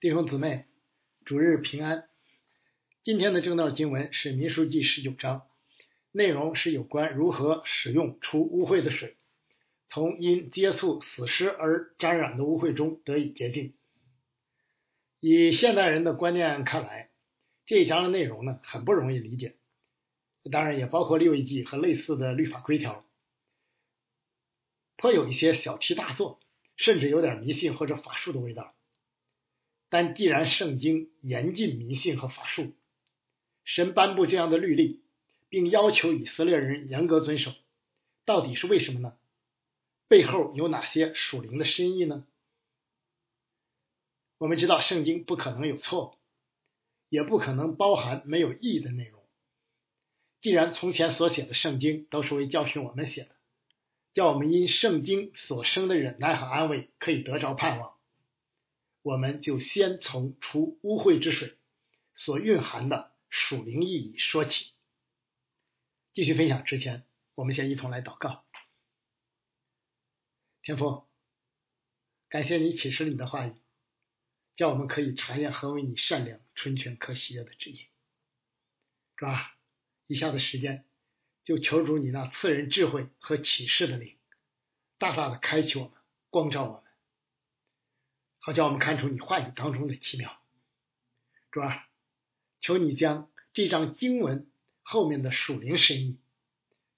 弟兄姊妹，主日平安。今天的正道经文是《民书记》十九章，内容是有关如何使用除污秽的水，从因接触死尸而沾染的污秽中得以洁净。以现代人的观念看来，这一章的内容呢很不容易理解，当然也包括六一记和类似的律法规条，颇有一些小题大做，甚至有点迷信或者法术的味道。但既然圣经严禁迷信和法术，神颁布这样的律例，并要求以色列人严格遵守，到底是为什么呢？背后有哪些属灵的深意呢？我们知道圣经不可能有错，也不可能包含没有意义的内容。既然从前所写的圣经都是为教训我们写的，叫我们因圣经所生的忍耐和安慰可以得着盼望。我们就先从除污秽之水所蕴含的属灵意义说起。继续分享之前，我们先一同来祷告。天父，感谢你启示你的话语，叫我们可以查验何为你善良、纯全、可喜悦的旨意。主啊，以下的时间就求主你那赐人智慧和启示的灵，大大的开启我们，光照我们。叫我们看出你话语当中的奇妙，主啊，求你将这张经文后面的属灵深意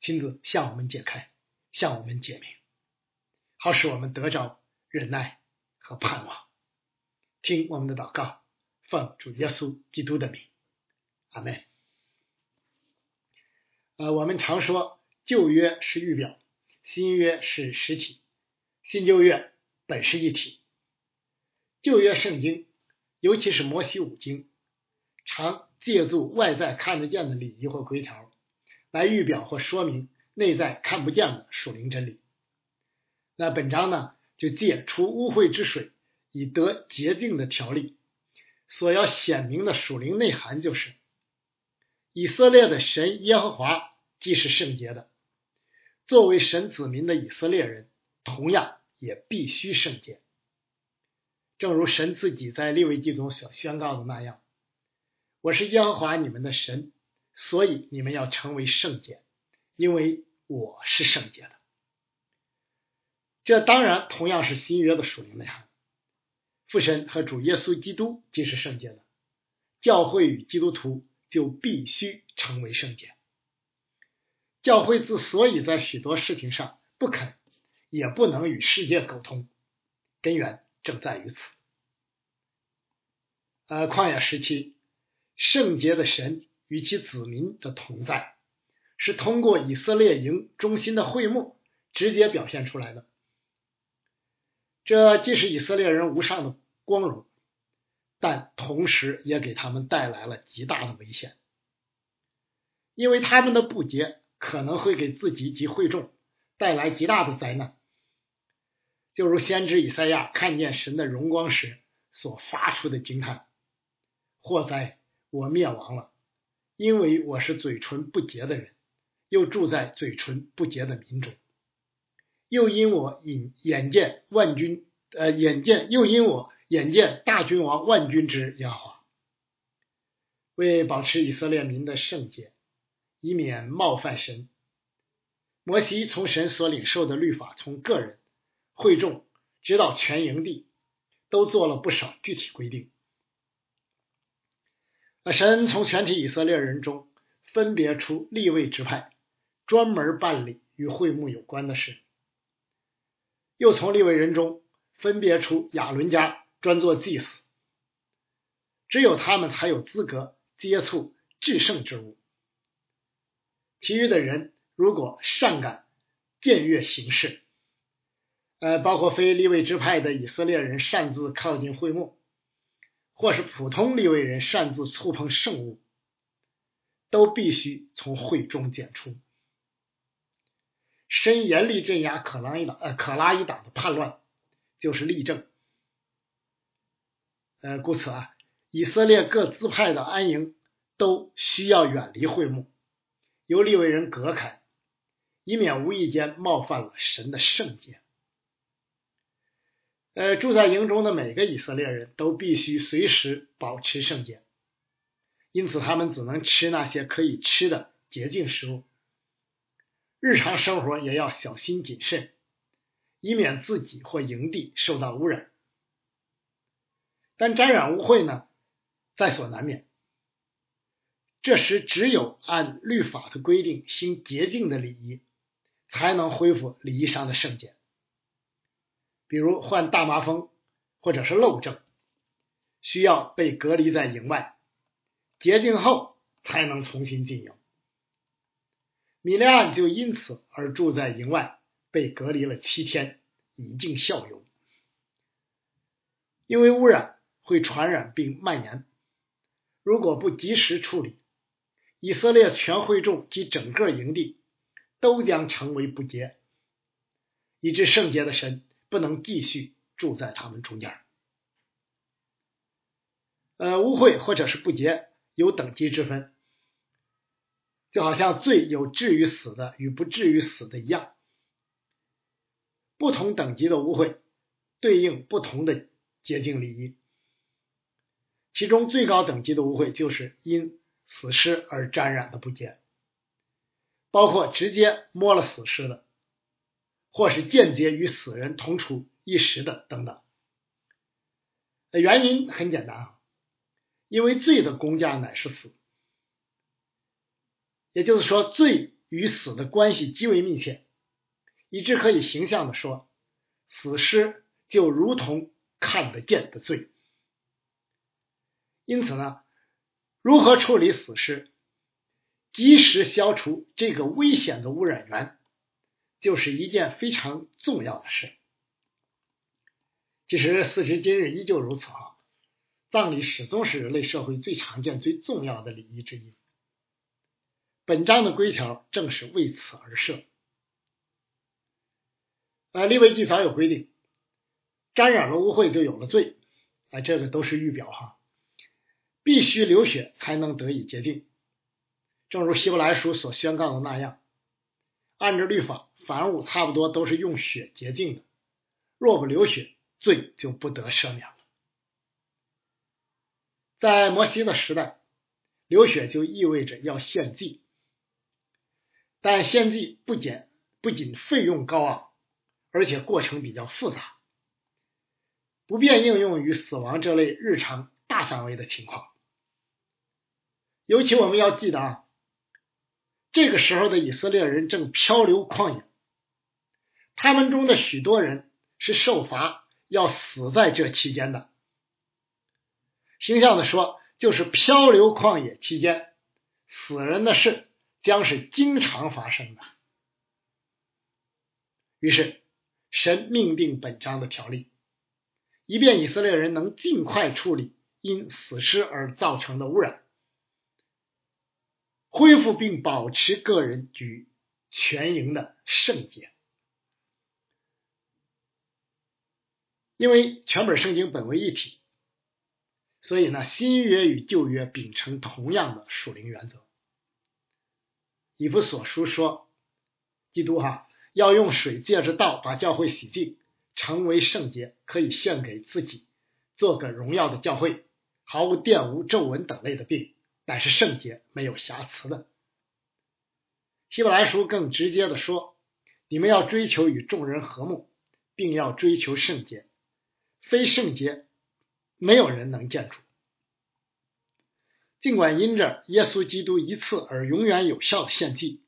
亲自向我们解开，向我们解明，好使我们得着忍耐和盼望。听我们的祷告，奉主耶稣基督的名，阿门。呃，我们常说旧约是预表，新约是实体，新旧约本是一体。旧约圣经，尤其是摩西五经，常借助外在看得见的礼仪或规条，来预表或说明内在看不见的属灵真理。那本章呢，就借除污秽之水以得洁净的条例，所要显明的属灵内涵就是：以色列的神耶和华既是圣洁的，作为神子民的以色列人，同样也必须圣洁。正如神自己在利未记中所宣告的那样：“我是耶和华你们的神，所以你们要成为圣洁，因为我是圣洁的。”这当然同样是新约的属灵内涵。父神和主耶稣基督既是圣洁的，教会与基督徒就必须成为圣洁。教会之所以在许多事情上不肯也不能与世界沟通，根源。正在于此。呃，旷野时期，圣洁的神与其子民的同在，是通过以色列营中心的会幕直接表现出来的。这既是以色列人无上的光荣，但同时也给他们带来了极大的危险，因为他们的不洁可能会给自己及会众带来极大的灾难。就如先知以赛亚看见神的荣光时所发出的惊叹：“祸哉，我灭亡了，因为我是嘴唇不洁的人，又住在嘴唇不洁的民中。又因我引眼见万军，呃，眼见又因我眼见大君王万军之耶和华，为保持以色列民的圣洁，以免冒犯神。摩西从神所领受的律法，从个人。”会众直到全营地，都做了不少具体规定。那神从全体以色列人中分别出立位支派，专门办理与会幕有关的事；又从立位人中分别出亚伦家，专做祭司。只有他们才有资格接触至圣之物。其余的人如果善敢僭越行事，呃，包括非立位支派的以色列人擅自靠近会幕，或是普通立位人擅自触碰圣物，都必须从会中检出。深严厉镇压可拉一党，呃，可拉一党的叛乱，就是例证。呃，故此啊，以色列各支派的安营都需要远离会幕，由立位人隔开，以免无意间冒犯了神的圣洁。呃，住在营中的每个以色列人都必须随时保持圣洁，因此他们只能吃那些可以吃的洁净食物。日常生活也要小心谨慎，以免自己或营地受到污染。但沾染污秽呢，在所难免。这时，只有按律法的规定行洁净的礼仪，才能恢复礼仪上的圣洁。比如患大麻风或者是漏症，需要被隔离在营外，洁净后才能重新进营。米利暗就因此而住在营外，被隔离了七天，以尽效尤。因为污染会传染并蔓延，如果不及时处理，以色列全会众及整个营地都将成为不洁，以致圣洁的神。不能继续住在他们中间。呃，污秽或者是不洁有等级之分，就好像罪有至于死的与不至于死的一样。不同等级的污秽对应不同的洁净礼仪，其中最高等级的污秽就是因死尸而沾染的不洁，包括直接摸了死尸的。或是间接与死人同处一室的等等，原因很简单啊，因为罪的公价乃是死，也就是说罪与死的关系极为密切，以致可以形象的说，死尸就如同看得见的罪。因此呢，如何处理死尸，及时消除这个危险的污染源。就是一件非常重要的事。其实，四时今日依旧如此啊！葬礼始终是人类社会最常见、最重要的礼仪之一。本章的规条正是为此而设。呃，立位祭早有规定，沾染了污秽就有了罪，啊，这个都是预表哈，必须流血才能得以洁净。正如希伯来书所宣告的那样，按照律法。凡物差不多都是用血洁净的，若不流血，罪就不得赦免了。在摩西的时代，流血就意味着要献祭，但献祭不仅不仅费用高昂，而且过程比较复杂，不便应用于死亡这类日常大范围的情况。尤其我们要记得啊，这个时候的以色列人正漂流旷野。他们中的许多人是受罚要死在这期间的。形象的说，就是漂流旷野期间，死人的事将是经常发生的。于是，神命定本章的条例，以便以色列人能尽快处理因死尸而造成的污染，恢复并保持个人与全营的圣洁。因为全本圣经本为一体，所以呢，新约与旧约秉承同样的属灵原则。以弗所书说，基督哈要用水借着道把教会洗净，成为圣洁，可以献给自己，做个荣耀的教会，毫无玷污、皱纹等类的病，乃是圣洁，没有瑕疵的。希伯来书更直接的说，你们要追求与众人和睦，并要追求圣洁。非圣洁，没有人能见主。尽管因着耶稣基督一次而永远有效的献祭，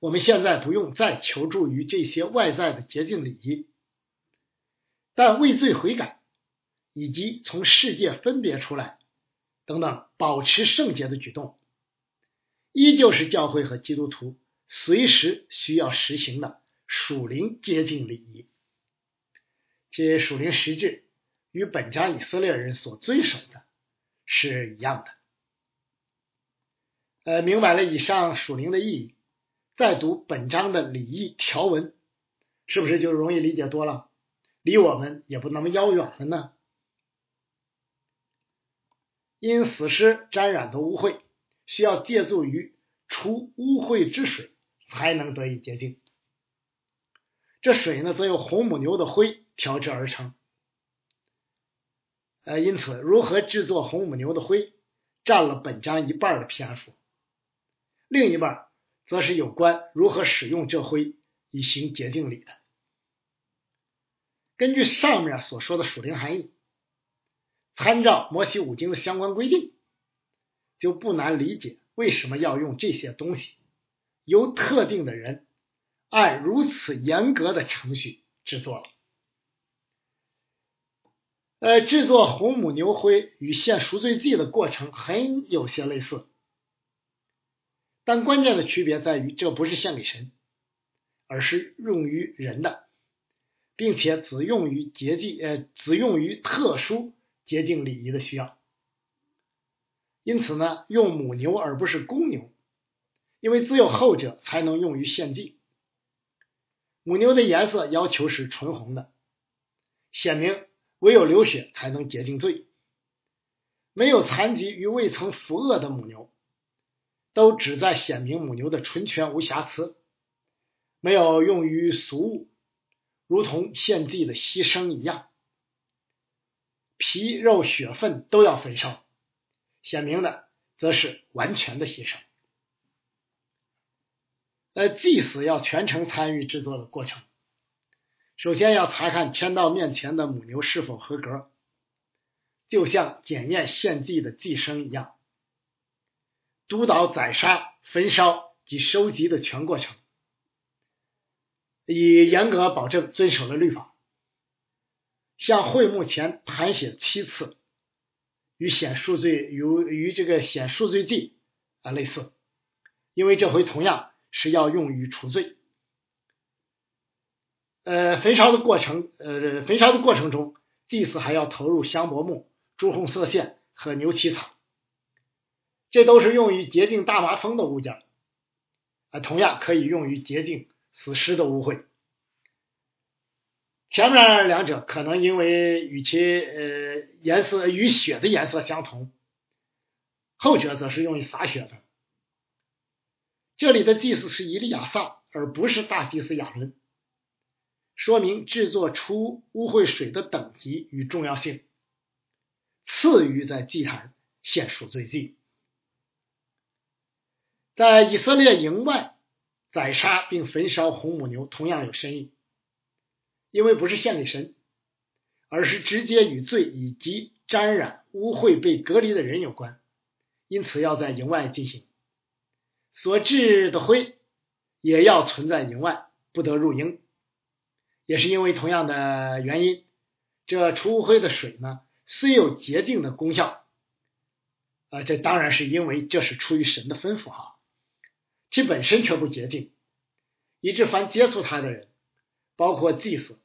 我们现在不用再求助于这些外在的洁净礼仪，但畏罪悔改以及从世界分别出来等等保持圣洁的举动，依旧是教会和基督徒随时需要实行的属灵洁净礼仪。其属灵实质与本章以色列人所遵守的是一样的。呃，明白了以上属灵的意义，再读本章的礼仪条文，是不是就容易理解多了？离我们也不那么遥远了呢？因死尸沾染的污秽，需要借助于除污秽之水才能得以洁净。这水呢，则有红母牛的灰。调制而成。呃，因此，如何制作红母牛的灰占了本章一半的篇幅，另一半则是有关如何使用这灰以行洁净礼的。根据上面所说的属灵含义，参照摩西五经的相关规定，就不难理解为什么要用这些东西，由特定的人按如此严格的程序制作了。呃，制作红母牛灰与献赎罪祭的过程很有些类似，但关键的区别在于，这不是献给神，而是用于人的，并且只用于洁净呃，只用于特殊洁净礼仪的需要。因此呢，用母牛而不是公牛，因为只有后者才能用于献祭。母牛的颜色要求是纯红的，显明。唯有流血才能洁净罪。没有残疾与未曾服恶的母牛，都旨在显明母牛的纯全无瑕疵。没有用于俗物，如同献祭的牺牲一样。皮肉血分都要焚烧，显明的则是完全的牺牲。呃，祭司要全程参与制作的过程。首先要查看牵到面前的母牛是否合格，就像检验献祭的祭牲一样，督导宰杀、焚烧及收集的全过程，以严格保证遵守了律法。向会幕前弹血七次，与显赎罪与与这个显赎罪地啊类似，因为这回同样是要用于除罪。呃，焚烧的过程，呃，焚烧的过程中，祭司还要投入香柏木、朱红色线和牛膝草，这都是用于洁净大麻风的物件，啊，同样可以用于洁净死尸的污秽。前面两者可能因为与其呃颜色与血的颜色相同，后者则是用于洒血的。这里的祭司是伊利亚撒，而不是大祭司亚伦。说明制作出污秽水的等级与重要性，次于在祭坛献赎罪祭。在以色列营外宰杀并焚烧红母牛同样有深意，因为不是献给神，而是直接与罪以及沾染污秽被隔离的人有关，因此要在营外进行。所制的灰也要存在营外，不得入营。也是因为同样的原因，这除污秽的水呢，虽有洁净的功效，啊，这当然是因为这是出于神的吩咐哈，其本身却不洁净，以致凡接触它的人，包括祭祀、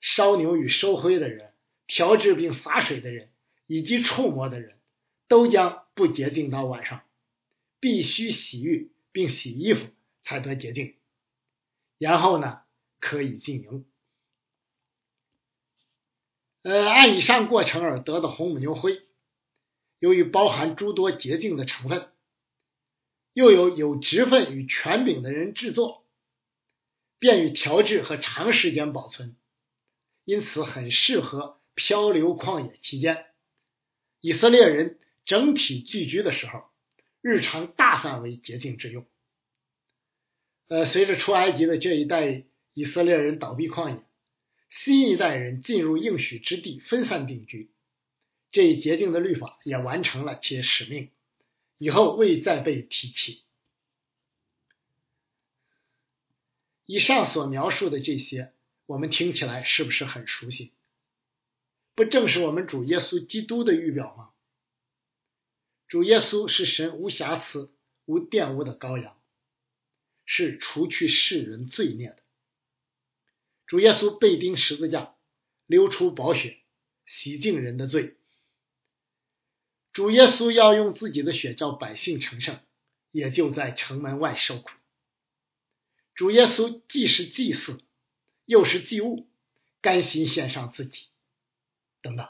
烧牛与收灰的人、调制并洒水的人以及触摸的人，都将不洁净到晚上，必须洗浴并洗衣服才得洁净，然后呢，可以进营。呃，按以上过程而得的红母牛灰，由于包含诸多洁净的成分，又有有职分与权柄的人制作，便于调制和长时间保存，因此很适合漂流旷野期间，以色列人整体聚居的时候，日常大范围洁净之用。呃，随着出埃及的这一代以色列人倒闭旷野。新一代人进入应许之地，分散定居，这一洁净的律法也完成了其使命，以后未再被提起。以上所描述的这些，我们听起来是不是很熟悉？不正是我们主耶稣基督的预表吗？主耶稣是神无瑕疵、无玷污的羔羊，是除去世人罪孽的。主耶稣被钉十字架，流出宝血，洗净人的罪。主耶稣要用自己的血叫百姓成圣，也就在城门外受苦。主耶稣既是祭祀，又是祭物，甘心献上自己，等等。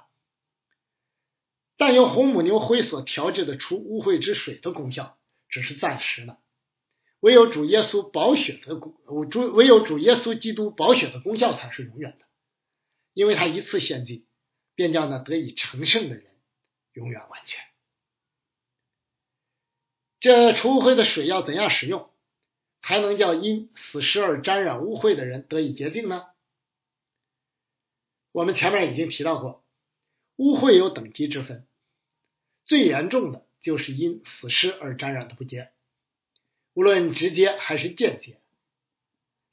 但用红母牛灰所调制的除污秽之水的功效，只是暂时的。唯有主耶稣宝血的功，主唯有主耶稣基督宝血的功效才是永远的，因为他一次献祭，便叫那得以成圣的人永远完全。这除污秽的水要怎样使用，才能叫因死尸而沾染污秽的人得以洁净呢？我们前面已经提到过，污秽有等级之分，最严重的就是因死尸而沾染的不洁，无论直接还是间接。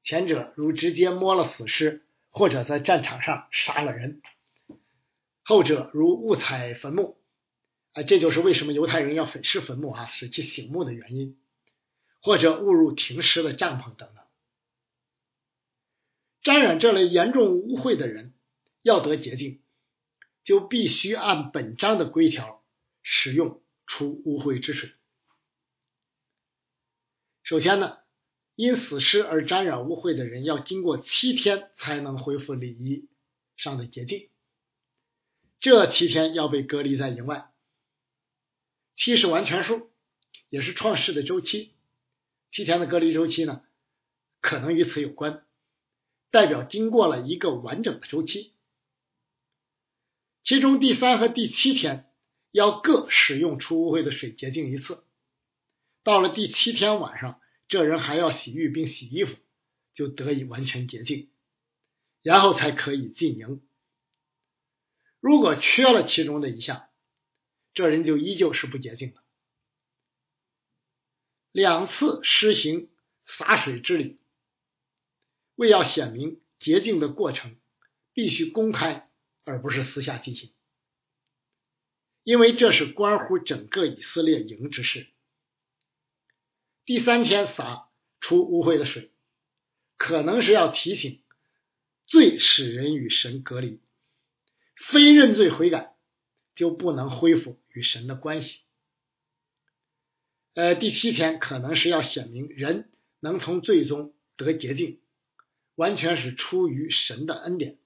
前者如直接摸了死尸，或者在战场上杀了人；后者如误踩坟墓。啊，这就是为什么犹太人要粉饰坟墓啊，使其醒目的原因，或者误入停尸的帐篷等等。沾染这类严重污秽的人，要得洁净，就必须按本章的规条使用除污秽之水。首先呢，因死尸而沾染污秽的人，要经过七天才能恢复礼仪上的洁净，这七天要被隔离在营外。七是完全数，也是创世的周期。七天的隔离周期呢，可能与此有关，代表经过了一个完整的周期。其中第三和第七天要各使用除污秽的水洁净一次。到了第七天晚上，这人还要洗浴并洗衣服，就得以完全洁净，然后才可以进营。如果缺了其中的一项，这人就依旧是不洁净的。两次施行洒水之礼，为要显明洁净的过程，必须公开，而不是私下进行，因为这是关乎整个以色列营之事。第三天洒出污秽的水，可能是要提醒罪使人与神隔离，非认罪悔改。就不能恢复与神的关系。呃，第七天可能是要显明人能从罪中得洁净，完全是出于神的恩典，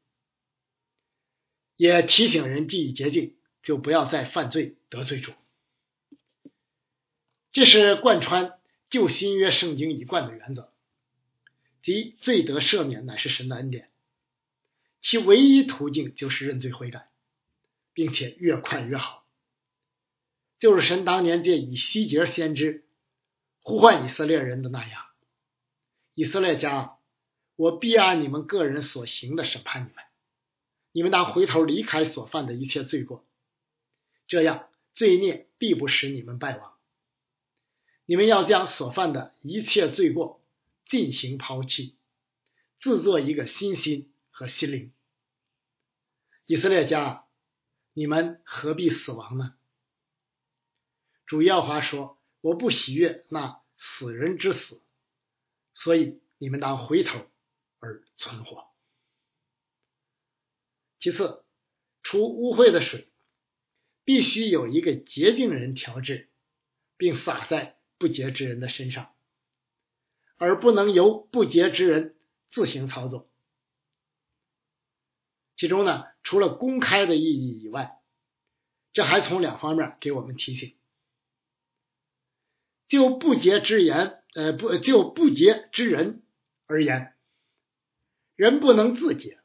也提醒人既已洁净，就不要再犯罪得罪主。这是贯穿旧新约圣经一贯的原则，即罪得赦免乃是神的恩典，其唯一途径就是认罪悔改。并且越快越好，就是神当年借以西结先知呼唤以色列人的那样。以色列家，我必按你们个人所行的审判你们，你们当回头离开所犯的一切罪过，这样罪孽必不使你们败亡。你们要将所犯的一切罪过进行抛弃，自作一个新心和心灵。以色列家。你们何必死亡呢？主要话说：“我不喜悦那死人之死，所以你们当回头而存活。”其次，除污秽的水必须有一个洁净人调制，并洒在不洁之人的身上，而不能由不洁之人自行操作。其中呢，除了公开的意义以外，这还从两方面给我们提醒：就不洁之言，呃，不就不洁之人而言，人不能自洁，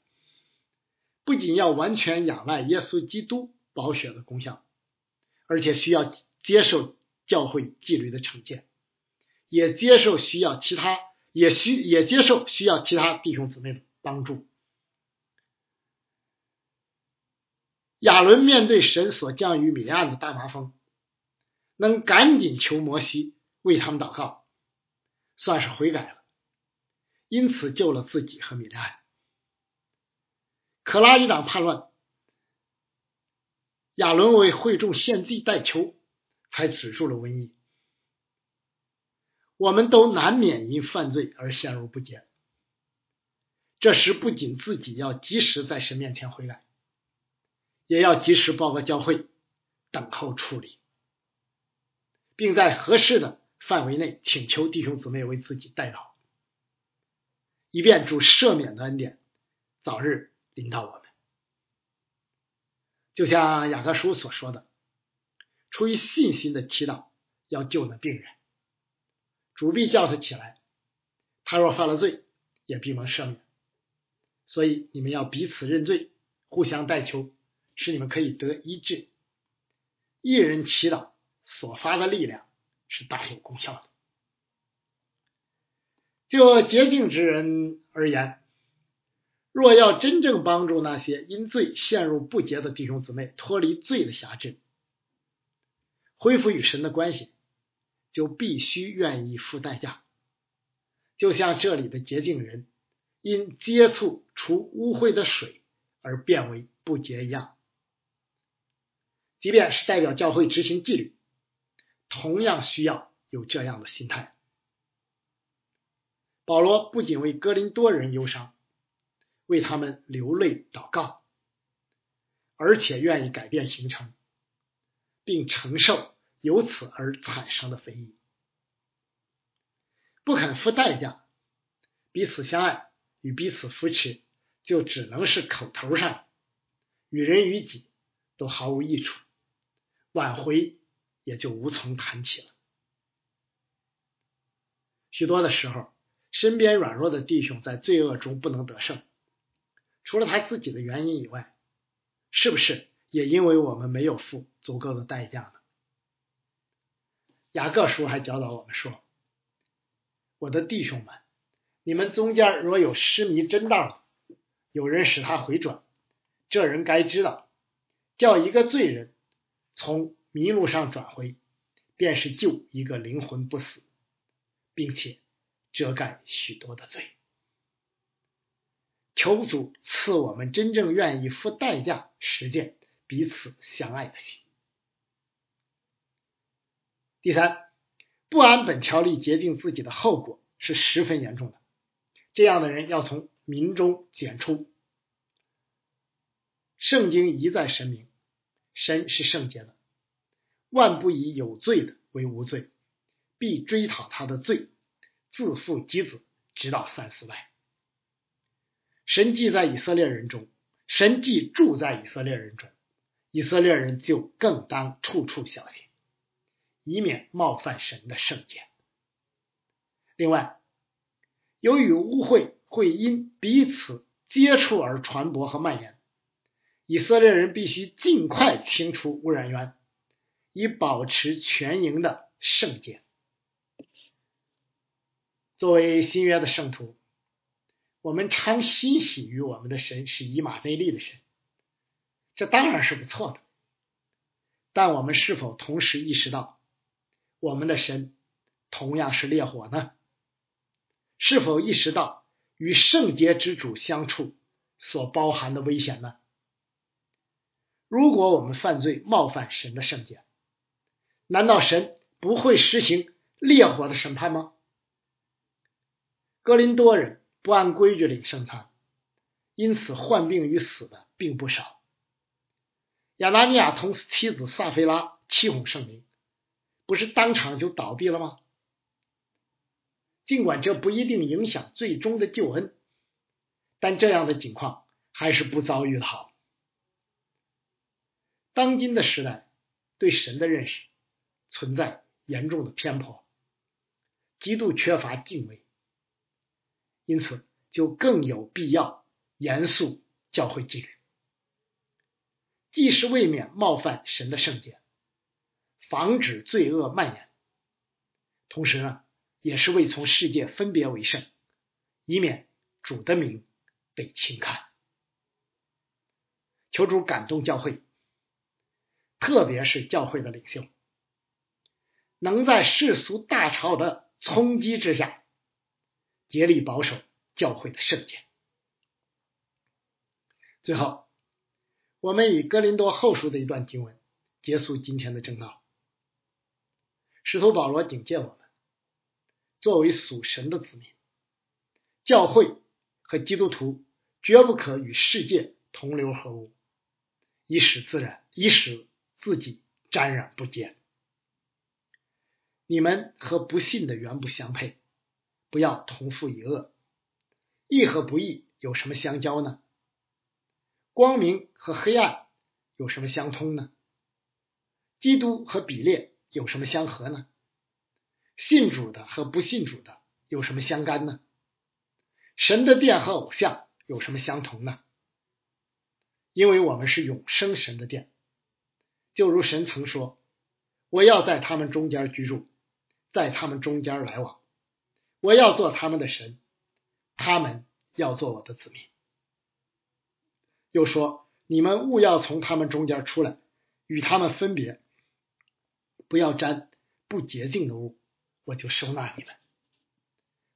不仅要完全仰赖耶稣基督保血的功效，而且需要接受教会纪律的惩戒，也接受需要其他，也需也接受需要其他弟兄姊妹的帮助。亚伦面对神所降于米利暗的大麻风，能赶紧求摩西为他们祷告，算是悔改了，因此救了自己和米利暗。可拉一党叛乱，亚伦为会众献祭代求，才止住了瘟疫。我们都难免因犯罪而陷入不洁，这时不仅自己要及时在神面前悔改。也要及时报告教会，等候处理，并在合适的范围内请求弟兄姊妹为自己代祷，以便主赦免的恩典早日临到我们。就像雅各书所说的，出于信心的祈祷要救那病人，主必叫他起来；他若犯了罪，也必蒙赦免。所以你们要彼此认罪，互相代求，使你们可以得医治。一人祈祷所发的力量是大有功效的。就洁净之人而言，若要真正帮助那些因罪陷入不洁的弟兄姊妹脱离罪的辖制，恢复与神的关系，就必须愿意付代价。就像这里的洁净人因接触除污秽的水而变为不洁一样。即便是代表教会执行纪律，同样需要有这样的心态。保罗不仅为哥林多人忧伤，为他们流泪祷告，而且愿意改变行程，并承受由此而产生的非议。不肯付代价，彼此相爱与彼此扶持，就只能是口头上，与人与己都毫无益处。挽回也就无从谈起了。许多的时候，身边软弱的弟兄在罪恶中不能得胜，除了他自己的原因以外，是不是也因为我们没有付足够的代价呢？雅各书还教导我们说：“我的弟兄们，你们中间若有失迷真道的，有人使他回转，这人该知道，叫一个罪人。”从迷路上转回，便是救一个灵魂不死，并且遮盖许多的罪。求主赐我们真正愿意付代价实践彼此相爱的心。第三，不按本条例决定自己的后果是十分严重的。这样的人要从民中剪出。圣经一再声明。神是圣洁的，万不以有罪的为无罪，必追讨他的罪，自负及子，直到三四代。神既在以色列人中，神既住在以色列人中，以色列人就更当处处小心，以免冒犯神的圣洁。另外，由于污秽会因彼此接触而传播和蔓延。以色列人必须尽快清除污染源，以保持全营的圣洁。作为新约的圣徒，我们常欣喜于我们的神是以马内利的神，这当然是不错的。但我们是否同时意识到，我们的神同样是烈火呢？是否意识到与圣洁之主相处所包含的危险呢？如果我们犯罪冒犯神的圣洁，难道神不会实行烈火的审判吗？格林多人不按规矩领圣餐，因此患病与死的并不少。亚拿尼亚同妻子萨菲拉欺哄圣灵，不是当场就倒闭了吗？尽管这不一定影响最终的救恩，但这样的情况还是不遭遇的好。当今的时代对神的认识存在严重的偏颇，极度缺乏敬畏，因此就更有必要严肃教会纪律，既是未免冒犯神的圣洁，防止罪恶蔓延，同时呢，也是为从世界分别为圣，以免主的名被轻看。求主感动教会。特别是教会的领袖，能在世俗大潮的冲击之下，竭力保守教会的圣洁。最后，我们以哥林多后书的一段经文结束今天的正道。使徒保罗警戒我们：作为属神的子民，教会和基督徒绝不可与世界同流合污，以使自然，以使。自己沾染不洁，你们和不信的原不相配，不要同父一恶。义和不义有什么相交呢？光明和黑暗有什么相通呢？基督和比列有什么相合呢？信主的和不信主的有什么相干呢？神的殿和偶像有什么相同呢？因为我们是永生神的殿。就如神曾说：“我要在他们中间居住，在他们中间来往，我要做他们的神，他们要做我的子民。”又说：“你们勿要从他们中间出来，与他们分别，不要沾不洁净的物，我就收纳你们。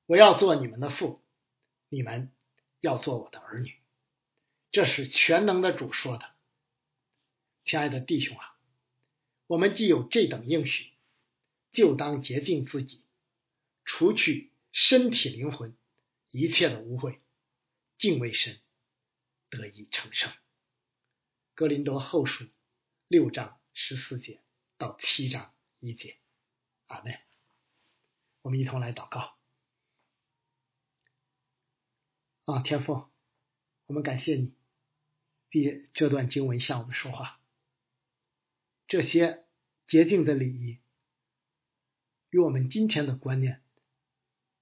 我要做你们的父，你们要做我的儿女。”这是全能的主说的，亲爱的弟兄啊，我们既有这等应许，就当洁净自己，除去身体灵魂一切的污秽，敬畏神，得以成圣。格林多后书六章十四节到七章一节，阿门。我们一同来祷告。啊，天父，我们感谢你。借这段经文向我们说话，这些洁净的礼仪与我们今天的观念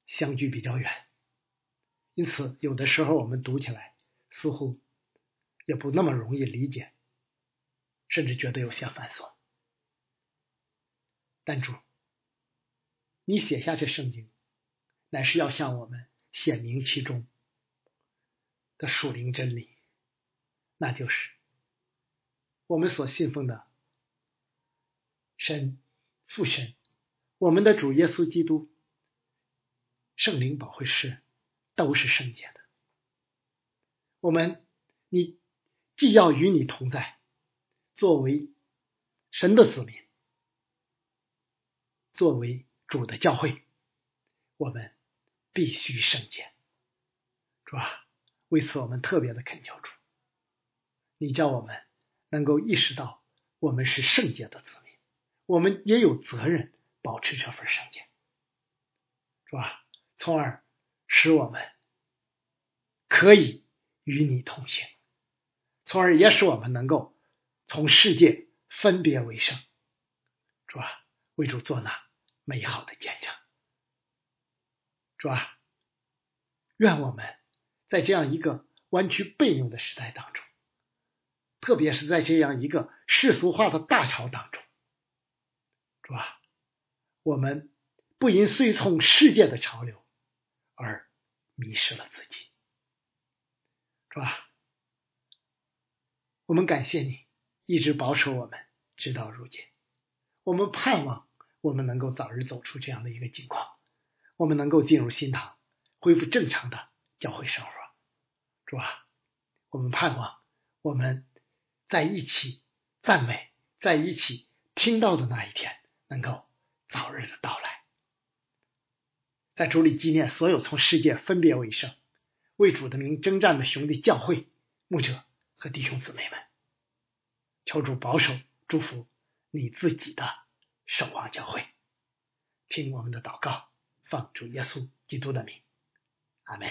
相距比较远，因此有的时候我们读起来似乎也不那么容易理解，甚至觉得有些繁琐。但主，你写下这圣经，乃是要向我们显明其中的属灵真理。那就是我们所信奉的神父神，我们的主耶稣基督，圣灵保惠师都是圣洁的。我们，你既要与你同在，作为神的子民，作为主的教会，我们必须圣洁，主啊，为此我们特别的恳求主。你叫我们能够意识到，我们是圣洁的子民，我们也有责任保持这份圣洁，是吧？从而使我们可以与你同行，从而也使我们能够从世界分别为圣，是吧？为主做那美好的见证，是吧？愿我们在这样一个弯曲背扭的时代当中。特别是在这样一个世俗化的大潮当中，是吧？我们不因随从世界的潮流而迷失了自己，是吧？我们感谢你一直保守我们直到如今，我们盼望我们能够早日走出这样的一个境况，我们能够进入新堂，恢复正常的教会生活，主啊？我们盼望我们。在一起赞美，在一起听到的那一天，能够早日的到来。在主里纪念所有从世界分别为圣、为主的名征战的兄弟教会、牧者和弟兄姊妹们，求主保守、祝福你自己的守望教会。听我们的祷告，奉主耶稣基督的名，阿门。